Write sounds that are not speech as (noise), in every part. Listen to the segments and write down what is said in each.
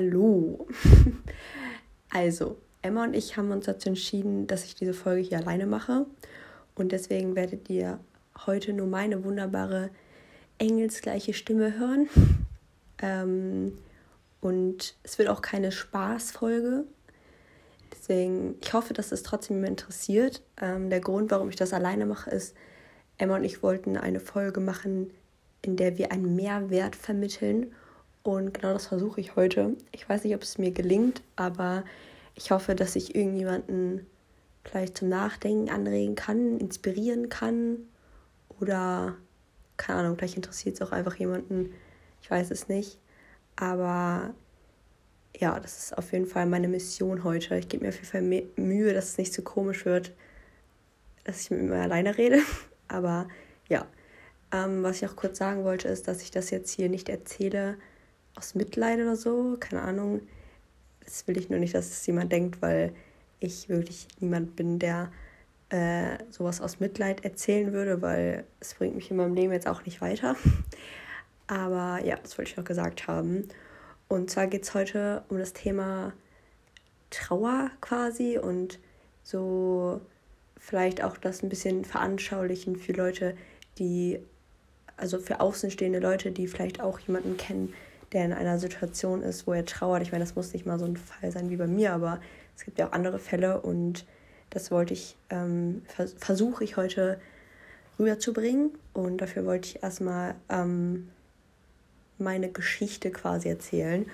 Hallo. (laughs) Also, Emma und ich haben uns dazu entschieden, dass ich diese Folge hier alleine mache. Und deswegen werdet ihr heute nur meine wunderbare engelsgleiche Stimme hören. (laughs) Ähm, und es wird auch keine Spaßfolge. Deswegen, ich hoffe, dass es trotzdem interessiert. Ähm, der Grund, warum ich das alleine mache, ist, Emma und ich wollten eine Folge machen, in der wir einen Mehrwert vermitteln und genau das versuche ich heute. Ich weiß nicht, ob es mir gelingt, aber ich hoffe, dass ich irgendjemanden vielleicht zum Nachdenken anregen kann, inspirieren kann oder keine Ahnung, vielleicht interessiert es auch einfach jemanden. Ich weiß es nicht. Aber ja, das ist auf jeden Fall meine Mission heute. Ich gebe mir auf jeden Fall Mühe, dass es nicht so komisch wird, dass ich mit mir alleine rede. (laughs) Aber ja, ähm, was ich auch kurz sagen wollte, ist, dass ich das jetzt hier nicht erzähle, aus Mitleid oder so, keine Ahnung. Das will ich nur nicht, dass es jemand denkt, weil ich wirklich niemand bin, der äh, sowas aus Mitleid erzählen würde, weil es bringt mich in meinem Leben jetzt auch nicht weiter. (laughs) Aber ja, das wollte ich noch gesagt haben. Und zwar geht es heute um das Thema Trauer quasi und so vielleicht auch das ein bisschen veranschaulichen für Leute, die, also für außenstehende Leute, die vielleicht auch jemanden kennen, der in einer Situation ist, wo er trauert. Ich meine, das muss nicht mal so ein Fall sein wie bei mir, aber es gibt ja auch andere Fälle und das wollte ich, ähm, vers versuche ich heute rüberzubringen und dafür wollte ich erstmal ähm, meine Geschichte quasi erzählen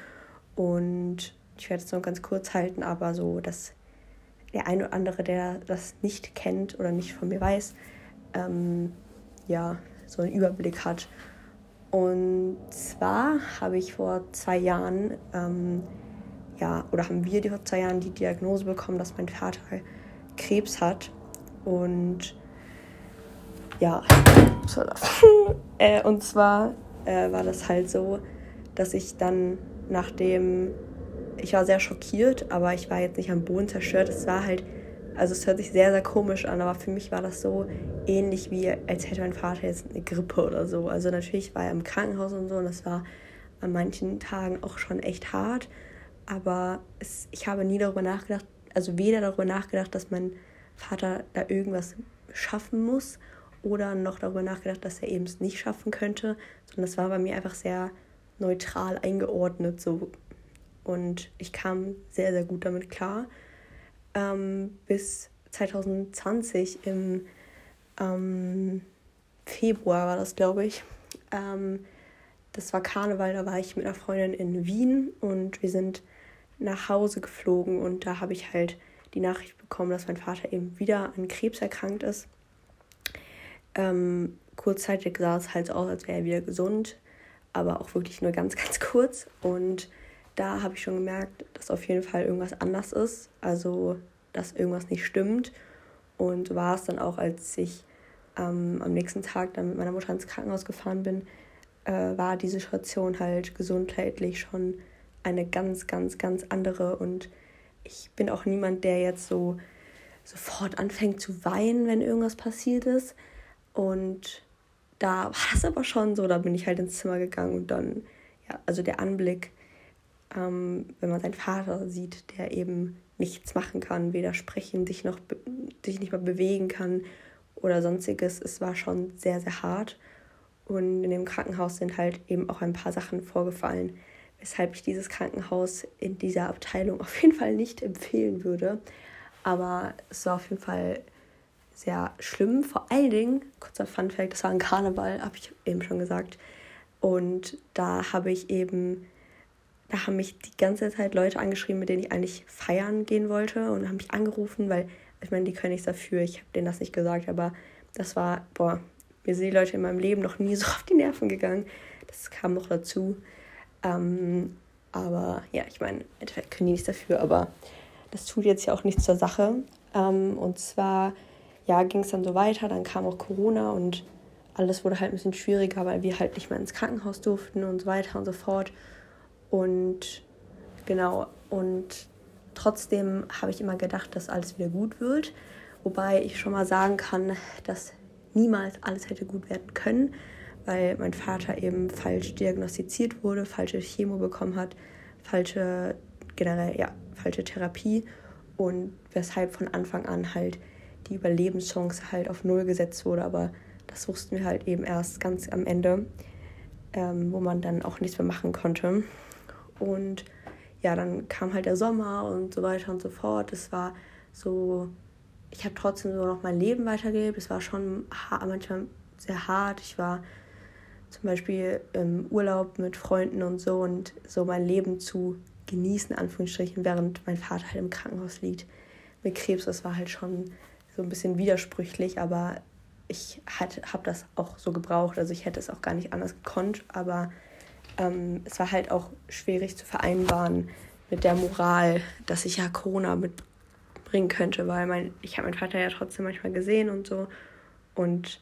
und ich werde es noch ganz kurz halten, aber so, dass der eine oder andere, der das nicht kennt oder nicht von mir weiß, ähm, ja, so einen Überblick hat und zwar habe ich vor zwei Jahren, ähm, ja, oder haben wir vor zwei Jahren die Diagnose bekommen, dass mein Vater Krebs hat. Und ja, (laughs) äh, und zwar äh, war das halt so, dass ich dann nachdem, ich war sehr schockiert, aber ich war jetzt nicht am Boden zerstört. Es war halt also es hört sich sehr, sehr komisch an, aber für mich war das so ähnlich wie, als hätte mein Vater jetzt eine Grippe oder so. Also natürlich war er im Krankenhaus und so und das war an manchen Tagen auch schon echt hart. Aber es, ich habe nie darüber nachgedacht, also weder darüber nachgedacht, dass mein Vater da irgendwas schaffen muss oder noch darüber nachgedacht, dass er eben es nicht schaffen könnte, sondern das war bei mir einfach sehr neutral eingeordnet so. Und ich kam sehr, sehr gut damit klar ähm, bis 2020 im ähm, Februar war das, glaube ich. Ähm, das war Karneval, da war ich mit einer Freundin in Wien und wir sind nach Hause geflogen und da habe ich halt die Nachricht bekommen, dass mein Vater eben wieder an Krebs erkrankt ist. Ähm, kurzzeitig sah es halt so aus, als wäre er wieder gesund, aber auch wirklich nur ganz, (laughs) ganz kurz. Und da habe ich schon gemerkt, dass auf jeden Fall irgendwas anders ist. Also, dass irgendwas nicht stimmt. Und war es dann auch, als ich ähm, am nächsten Tag dann mit meiner Mutter ins Krankenhaus gefahren bin, äh, war die Situation halt gesundheitlich schon eine ganz, ganz, ganz andere. Und ich bin auch niemand, der jetzt so sofort anfängt zu weinen, wenn irgendwas passiert ist. Und da war das aber schon so, da bin ich halt ins Zimmer gegangen und dann, ja, also der Anblick ähm, wenn man seinen Vater sieht, der eben nichts machen kann, weder sprechen, sich noch sich nicht mal bewegen kann oder sonstiges. Es war schon sehr, sehr hart. Und in dem Krankenhaus sind halt eben auch ein paar Sachen vorgefallen, weshalb ich dieses Krankenhaus in dieser Abteilung (laughs) auf jeden Fall nicht empfehlen würde. Aber es war auf jeden Fall sehr schlimm. Vor allen Dingen, kurzer Funfact, das war ein Karneval, habe ich eben schon gesagt. Und da habe ich eben da haben mich die ganze Zeit Leute angeschrieben, mit denen ich eigentlich feiern gehen wollte und haben mich angerufen, weil ich meine, die können nichts dafür. Ich habe denen das nicht gesagt, aber das war, boah, mir sind die Leute in meinem Leben noch nie so (laughs) auf die Nerven gegangen. Das kam noch dazu. Ähm, aber ja, ich meine, im Endeffekt können die nichts dafür, aber das tut jetzt ja auch nichts zur Sache. Ähm, und zwar, ja, ging es dann so weiter, dann kam auch Corona und alles wurde halt ein bisschen schwieriger, weil wir halt nicht mehr ins Krankenhaus durften und so weiter und so fort. Und genau, und trotzdem habe ich immer gedacht, dass alles wieder gut wird. Wobei ich schon mal sagen kann, dass niemals alles hätte gut werden können, weil mein Vater eben falsch diagnostiziert wurde, falsche Chemo bekommen hat, falsche, generell, ja, falsche Therapie und weshalb von Anfang an halt die Überlebenschance halt auf Null gesetzt wurde. Aber das wussten wir halt eben erst ganz am Ende, ähm, wo man dann auch nichts mehr machen konnte. Und ja, dann kam halt der Sommer und so weiter und so fort. Es war so, ich habe trotzdem so noch mein Leben weitergelebt. Es war schon manchmal sehr hart. Ich war zum Beispiel im Urlaub mit Freunden und so und so mein Leben zu genießen, Anführungsstrichen, während mein Vater halt im Krankenhaus liegt mit Krebs. Das war halt schon so ein bisschen widersprüchlich, aber ich habe das auch so gebraucht. Also ich hätte es auch gar nicht anders gekonnt, aber ähm, es war halt auch schwierig zu vereinbaren mit der Moral, dass ich ja Corona mitbringen könnte, weil mein, ich habe meinen Vater ja trotzdem manchmal gesehen und so. Und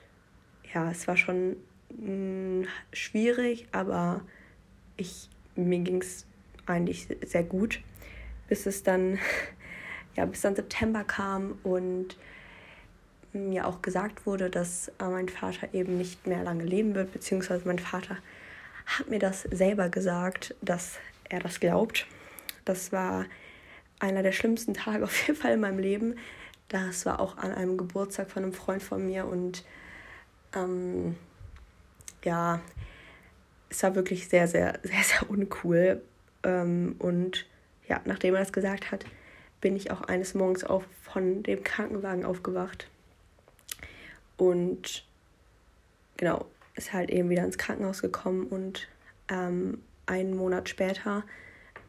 ja, es war schon mh, mm, schwierig, aber ich, mir ging es eigentlich sehr gut, bis es dann, (laughs) ja, bis dann September kam und mir auch gesagt wurde, dass äh, mein Vater eben nicht mehr lange leben wird, beziehungsweise mein Vater hat mir das selber gesagt, dass er das glaubt. Das war einer der schlimmsten Tage auf jeden Fall in meinem Leben. Das war auch an einem Geburtstag von einem Freund von mir und ähm, ja, es war wirklich sehr, sehr, sehr, sehr uncool. Ähm, und ja, nachdem er das gesagt hat, bin ich auch eines Morgens auf, von dem Krankenwagen aufgewacht und genau, ist halt eben wieder ins Krankenhaus gekommen und ähm, einen Monat später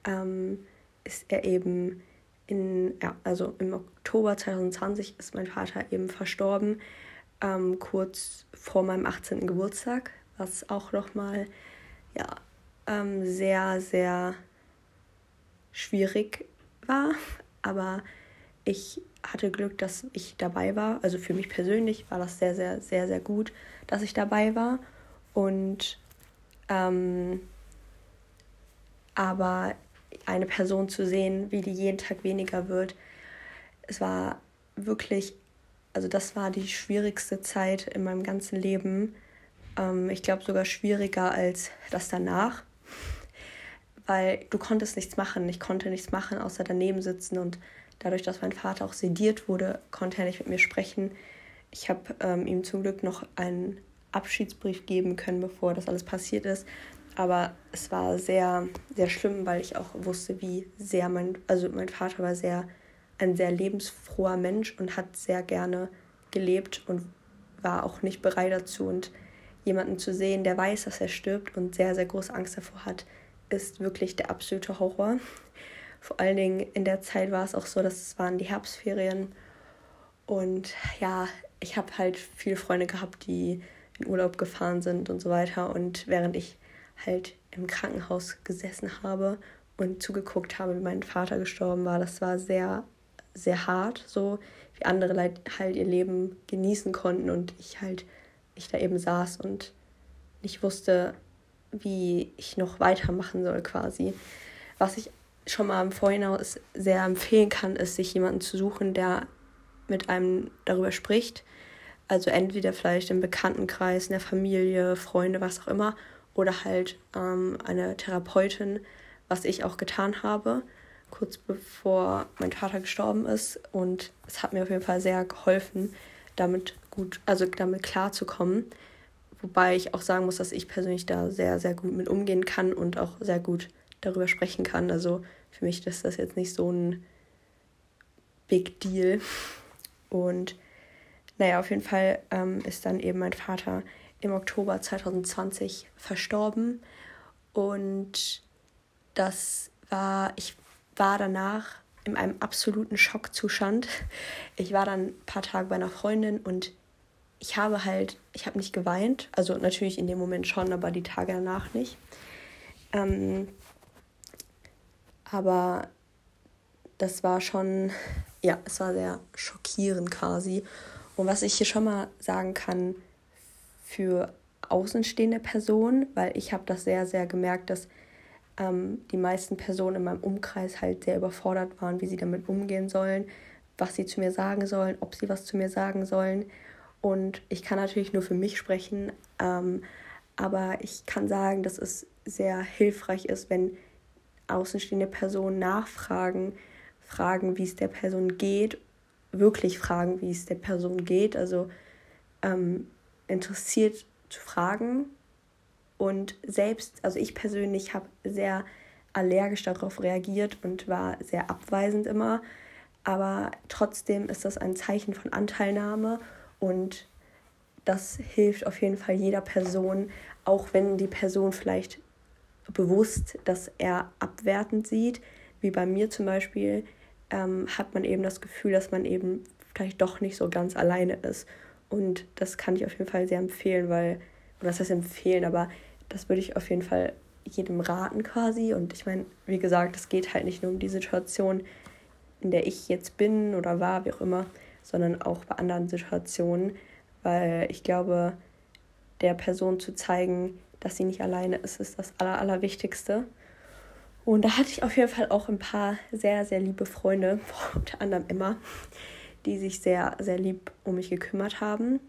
ähm, ist er eben in, ja, also im Oktober 2020 ist mein Vater eben verstorben, ähm, kurz vor meinem 18. Geburtstag, was auch nochmal, ja, ähm, sehr, sehr schwierig war, aber ich hatte Glück, dass ich dabei war. Also für mich persönlich war das sehr, sehr, sehr, sehr gut, dass ich dabei war. Und ähm, aber eine Person zu sehen, wie die jeden Tag weniger wird, es war wirklich, also das war die schwierigste Zeit in meinem ganzen Leben. Ähm, ich glaube sogar schwieriger als das danach, weil du konntest nichts machen. Ich konnte nichts machen, außer daneben sitzen und Dadurch, dass mein Vater auch sediert wurde, konnte er nicht mit mir sprechen. Ich habe ähm, ihm zum Glück noch einen Abschiedsbrief geben können, bevor das alles passiert ist. Aber es war sehr, sehr schlimm, weil ich auch wusste, wie sehr mein, also mein Vater war sehr, ein sehr lebensfroher Mensch und hat sehr gerne gelebt und war auch nicht bereit dazu. Und jemanden zu sehen, der weiß, dass er stirbt und sehr, sehr große Angst davor hat, ist wirklich der absolute Horror. Vor allen Dingen in der Zeit war es auch so, dass es waren die Herbstferien. Und ja, ich habe halt viele Freunde gehabt, die in Urlaub gefahren sind und so weiter. Und während ich halt im Krankenhaus gesessen habe und zugeguckt habe, wie mein Vater gestorben war, das war sehr, sehr hart, so wie andere halt ihr Leben genießen konnten und ich halt, ich da eben saß und nicht wusste, wie ich noch weitermachen soll quasi. Was ich schon mal im Vorhinein sehr empfehlen kann, ist, sich jemanden zu suchen, der mit einem darüber spricht. Also entweder vielleicht im Bekanntenkreis, in der Familie, Freunde, was auch immer, oder halt ähm, eine Therapeutin, was ich auch getan habe, kurz bevor mein Vater gestorben ist. Und es hat mir auf jeden Fall sehr geholfen, damit gut, also damit klarzukommen. Wobei ich auch sagen muss, dass ich persönlich da sehr, sehr gut mit umgehen kann und auch sehr gut darüber sprechen kann. Also für mich ist das jetzt nicht so ein Big Deal. Und naja, auf jeden Fall ähm, ist dann eben mein Vater im Oktober 2020 verstorben. Und das war, ich war danach in einem absoluten Schockzustand. Ich war dann ein paar Tage bei einer Freundin und ich habe halt, ich habe nicht geweint, also natürlich in dem Moment schon, aber die Tage danach nicht. Ähm, aber das war schon, ja, es war sehr schockierend quasi. Und was ich hier schon mal sagen kann für außenstehende Personen, weil ich habe das sehr, sehr gemerkt, dass ähm, die meisten Personen in meinem Umkreis halt sehr überfordert waren, wie sie damit umgehen sollen, was sie zu mir sagen sollen, ob sie was zu mir sagen sollen. Und ich kann natürlich nur für mich sprechen, ähm, aber ich kann sagen, dass es sehr hilfreich ist, wenn außenstehende Person nachfragen, fragen, wie es der Person geht, wirklich fragen, wie es der Person geht, also ähm, interessiert zu fragen. Und selbst, also ich persönlich habe sehr allergisch darauf reagiert und war sehr abweisend immer. Aber trotzdem ist das ein Zeichen von Anteilnahme und das hilft auf jeden Fall jeder Person, auch wenn die Person vielleicht bewusst das eher abwertend sieht, wie bei mir zum Beispiel, ähm, hat man eben das Gefühl, dass man eben vielleicht doch nicht so ganz alleine ist. Und das kann ich auf jeden Fall sehr empfehlen, weil, oder das heißt empfehlen, aber das würde ich auf jeden Fall jedem raten quasi. Und ich meine, wie gesagt, es geht halt nicht nur um die Situation, in der ich jetzt bin oder war, wie auch immer, sondern auch bei anderen Situationen, weil ich glaube, der Person zu zeigen, dass sie nicht alleine ist, ist das Aller, Allerwichtigste. Und da hatte ich auf jeden Fall auch ein paar sehr, sehr liebe Freunde, (laughs) unter anderem Emma, die sich sehr, sehr lieb um mich gekümmert haben.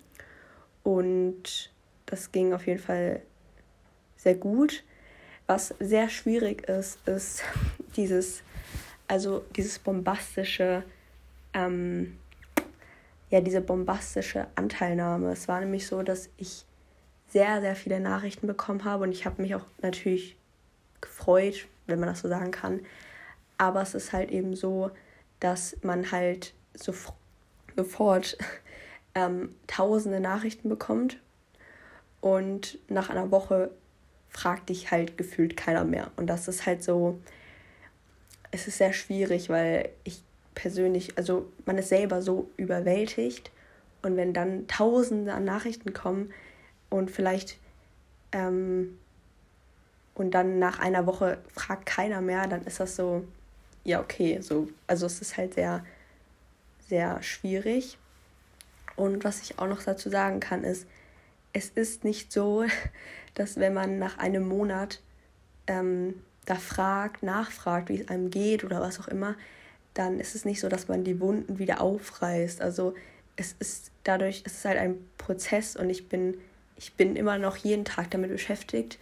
Und das ging auf jeden Fall sehr gut. Was sehr schwierig ist, ist (laughs) dieses, also dieses bombastische, ähm, ja, diese bombastische Anteilnahme. Es war nämlich so, dass ich sehr, sehr viele Nachrichten bekommen habe und ich habe mich auch natürlich gefreut, wenn man das so sagen kann. Aber es ist halt eben so, dass man halt so, sofort (laughs) ähm, tausende Nachrichten bekommt und nach einer Woche fragt dich halt gefühlt keiner mehr. Und das ist halt so, es ist sehr schwierig, weil ich persönlich, also man ist selber so überwältigt und wenn dann tausende an Nachrichten kommen und vielleicht ähm, und dann nach einer Woche fragt keiner mehr, dann ist das so, ja, okay, so, also es ist halt sehr, sehr schwierig. Und was ich auch noch dazu sagen kann, ist, es ist nicht so, (laughs) dass wenn man nach einem Monat ähm, da fragt, nachfragt, wie es einem geht oder was auch immer, dann ist es nicht so, dass man die Wunden wieder aufreißt. Also es ist dadurch, es ist halt ein Prozess und ich bin, ich bin immer noch jeden Tag damit beschäftigt.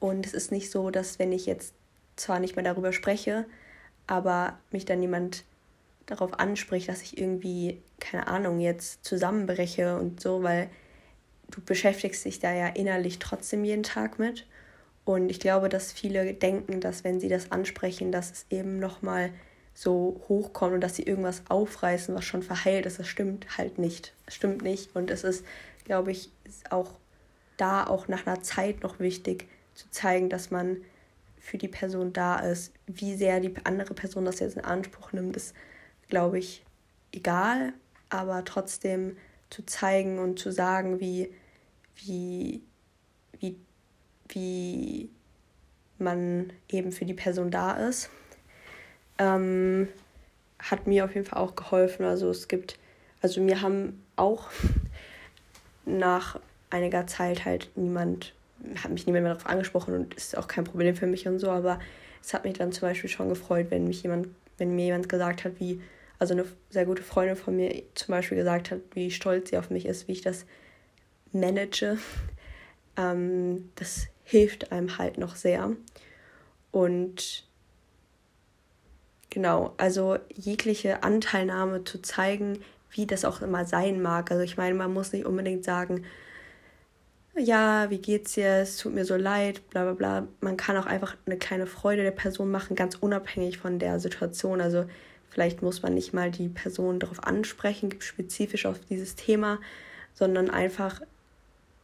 Und es ist nicht so, dass wenn ich jetzt zwar nicht mehr darüber spreche, aber mich dann jemand darauf anspricht, dass ich irgendwie, keine Ahnung, jetzt zusammenbreche und so, weil du beschäftigst dich da ja innerlich trotzdem jeden Tag mit. Und ich glaube, dass viele denken, dass wenn sie das ansprechen, dass es eben nochmal so hochkommt und dass sie irgendwas aufreißen, was schon verheilt ist. Das stimmt halt nicht. Das stimmt nicht. Und es ist, glaube ich, auch da auch nach einer Zeit noch wichtig zu zeigen, dass man für die Person da ist. Wie sehr die andere Person das jetzt in Anspruch nimmt, ist, glaube ich, egal. Aber trotzdem zu zeigen und zu sagen, wie, wie, wie, wie man eben für die Person da ist, ähm, hat mir auf jeden Fall auch geholfen. Also es gibt, also mir haben auch (laughs) nach einiger Zeit halt niemand, hat mich niemand mehr darauf angesprochen und ist auch kein Problem für mich und so, aber es hat mich dann zum Beispiel schon gefreut, wenn mich jemand, wenn mir jemand gesagt hat, wie also eine sehr gute Freundin von mir zum Beispiel gesagt hat, wie stolz sie auf mich ist, wie ich das manage. (laughs) Ähm, das hilft einem halt noch sehr. Und genau, also jegliche Anteilnahme zu zeigen, wie das auch immer sein mag. Also ich meine, man muss nicht unbedingt sagen, ja, wie geht's dir? Es tut mir so leid, bla bla bla. Man kann auch einfach eine kleine Freude der Person machen, ganz unabhängig von der Situation. Also Vielleicht muss man nicht mal die Person darauf ansprechen, spezifisch auf dieses Thema, sondern einfach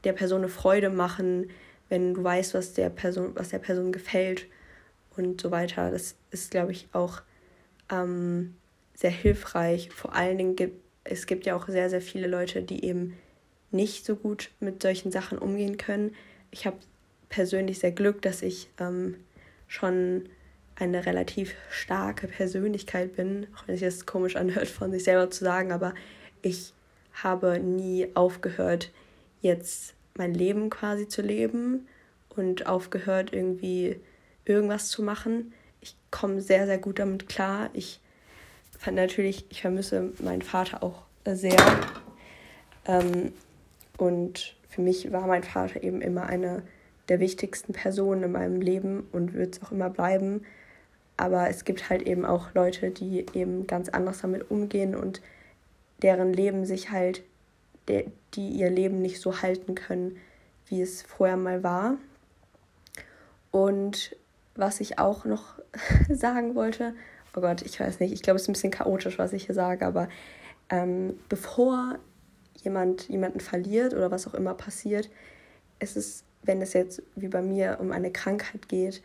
der Person eine Freude machen, wenn du weißt, was der Person, was der Person gefällt und so weiter. Das ist, glaube ich, auch ähm, sehr hilfreich. Vor allen Dingen gibt es gibt ja auch sehr, sehr viele Leute, die eben nicht so gut mit solchen Sachen umgehen können. Ich habe persönlich sehr Glück, dass ich ähm, schon eine relativ starke Persönlichkeit bin, auch wenn sich das komisch anhört von sich selber zu sagen, aber ich habe nie aufgehört, jetzt mein Leben quasi zu leben und aufgehört, irgendwie irgendwas zu machen. Ich komme sehr, sehr gut damit klar. Ich fand natürlich, ich vermisse meinen Vater auch sehr. Ähm, und für mich war mein Vater eben immer eine der wichtigsten Personen in meinem Leben und wird es auch immer bleiben. Aber es gibt halt eben auch Leute, die eben ganz anders damit umgehen und deren Leben sich halt, die ihr Leben nicht so halten können, wie es vorher mal war. Und was ich auch noch (laughs) sagen wollte, oh Gott, ich weiß nicht, ich glaube, es ist ein bisschen chaotisch, was ich hier sage, aber ähm, bevor jemand jemanden verliert oder was auch immer passiert, ist es, wenn es jetzt wie bei mir um eine Krankheit geht,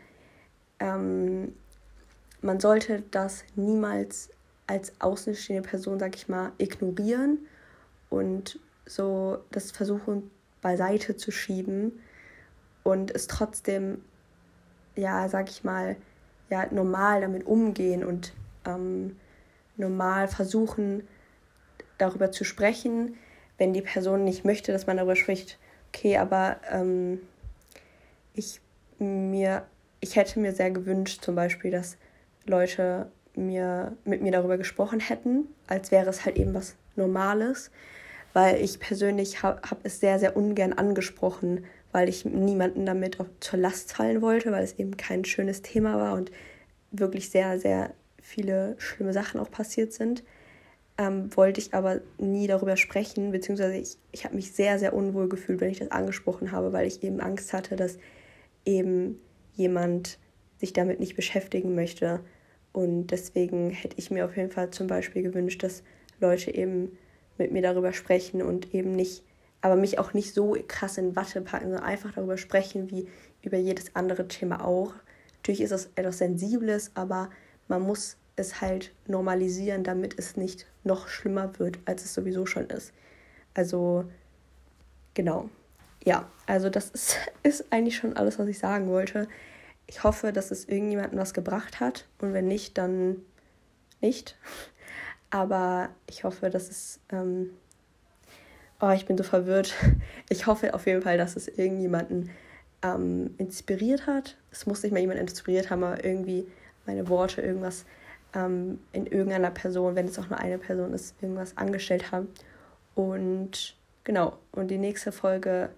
ähm, man sollte das niemals als außenstehende Person, sag ich mal, ignorieren und so das versuchen beiseite zu schieben und es trotzdem, ja, sag ich mal, ja, normal damit umgehen und ähm, normal versuchen, darüber zu sprechen, wenn die Person nicht möchte, dass man darüber spricht. Okay, aber ähm, ich mir, ich hätte mir sehr gewünscht, zum Beispiel, dass Leute mir mit mir darüber gesprochen hätten, als wäre es halt eben was Normales, weil ich persönlich habe hab es sehr, sehr ungern angesprochen, weil ich niemanden damit zur Last fallen wollte, weil es eben kein schönes Thema war und wirklich sehr, sehr viele schlimme Sachen auch passiert sind. Ähm, wollte ich aber nie darüber sprechen, beziehungsweise ich, ich habe mich sehr, sehr unwohl gefühlt, wenn ich das angesprochen habe, weil ich eben Angst hatte, dass eben jemand sich damit nicht beschäftigen möchte. Und deswegen hätte ich mir auf jeden Fall zum Beispiel gewünscht, dass Leute eben mit mir darüber sprechen und eben nicht, aber mich auch nicht so krass in Watte packen, sondern einfach darüber sprechen, wie über jedes andere Thema auch. Natürlich ist es etwas Sensibles, aber man muss es halt normalisieren, damit es nicht noch schlimmer wird, als es sowieso schon ist. Also, genau. Ja, also das (laughs) ist, ist eigentlich schon alles, was ich sagen wollte. Ich hoffe, dass es irgendjemandem was gebracht hat und wenn nicht, dann nicht. (laughs) Aber ich hoffe, dass es. Ähm oh, ich bin so verwirrt. (laughs) Ich hoffe auf jeden Fall, dass es irgendjemanden ähm, inspiriert hat. Es muss nicht mal jemand inspiriert haben, aber irgendwie meine Worte, irgendwas ähm, in irgendeiner Person, wenn es auch nur eine Person ist, irgendwas angestellt haben. Und genau, und die nächste Folge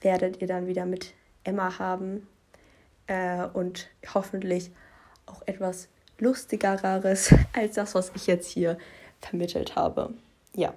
werdet ihr dann wieder mit Emma haben äh, und hoffentlich auch etwas lustigeres (laughs) als das, was ich jetzt hier vermittelt habe. Ja.